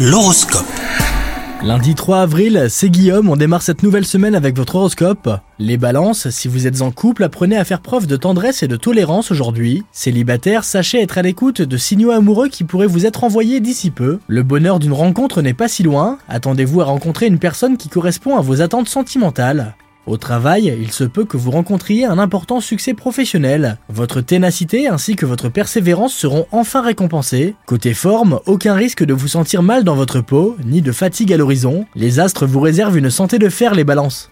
L'horoscope. Lundi 3 avril, c'est Guillaume, on démarre cette nouvelle semaine avec votre horoscope. Les balances, si vous êtes en couple, apprenez à faire preuve de tendresse et de tolérance aujourd'hui. Célibataire, sachez être à l'écoute de signaux amoureux qui pourraient vous être envoyés d'ici peu. Le bonheur d'une rencontre n'est pas si loin, attendez-vous à rencontrer une personne qui correspond à vos attentes sentimentales. Au travail, il se peut que vous rencontriez un important succès professionnel. Votre ténacité ainsi que votre persévérance seront enfin récompensées. Côté forme, aucun risque de vous sentir mal dans votre peau, ni de fatigue à l'horizon. Les astres vous réservent une santé de fer les balances.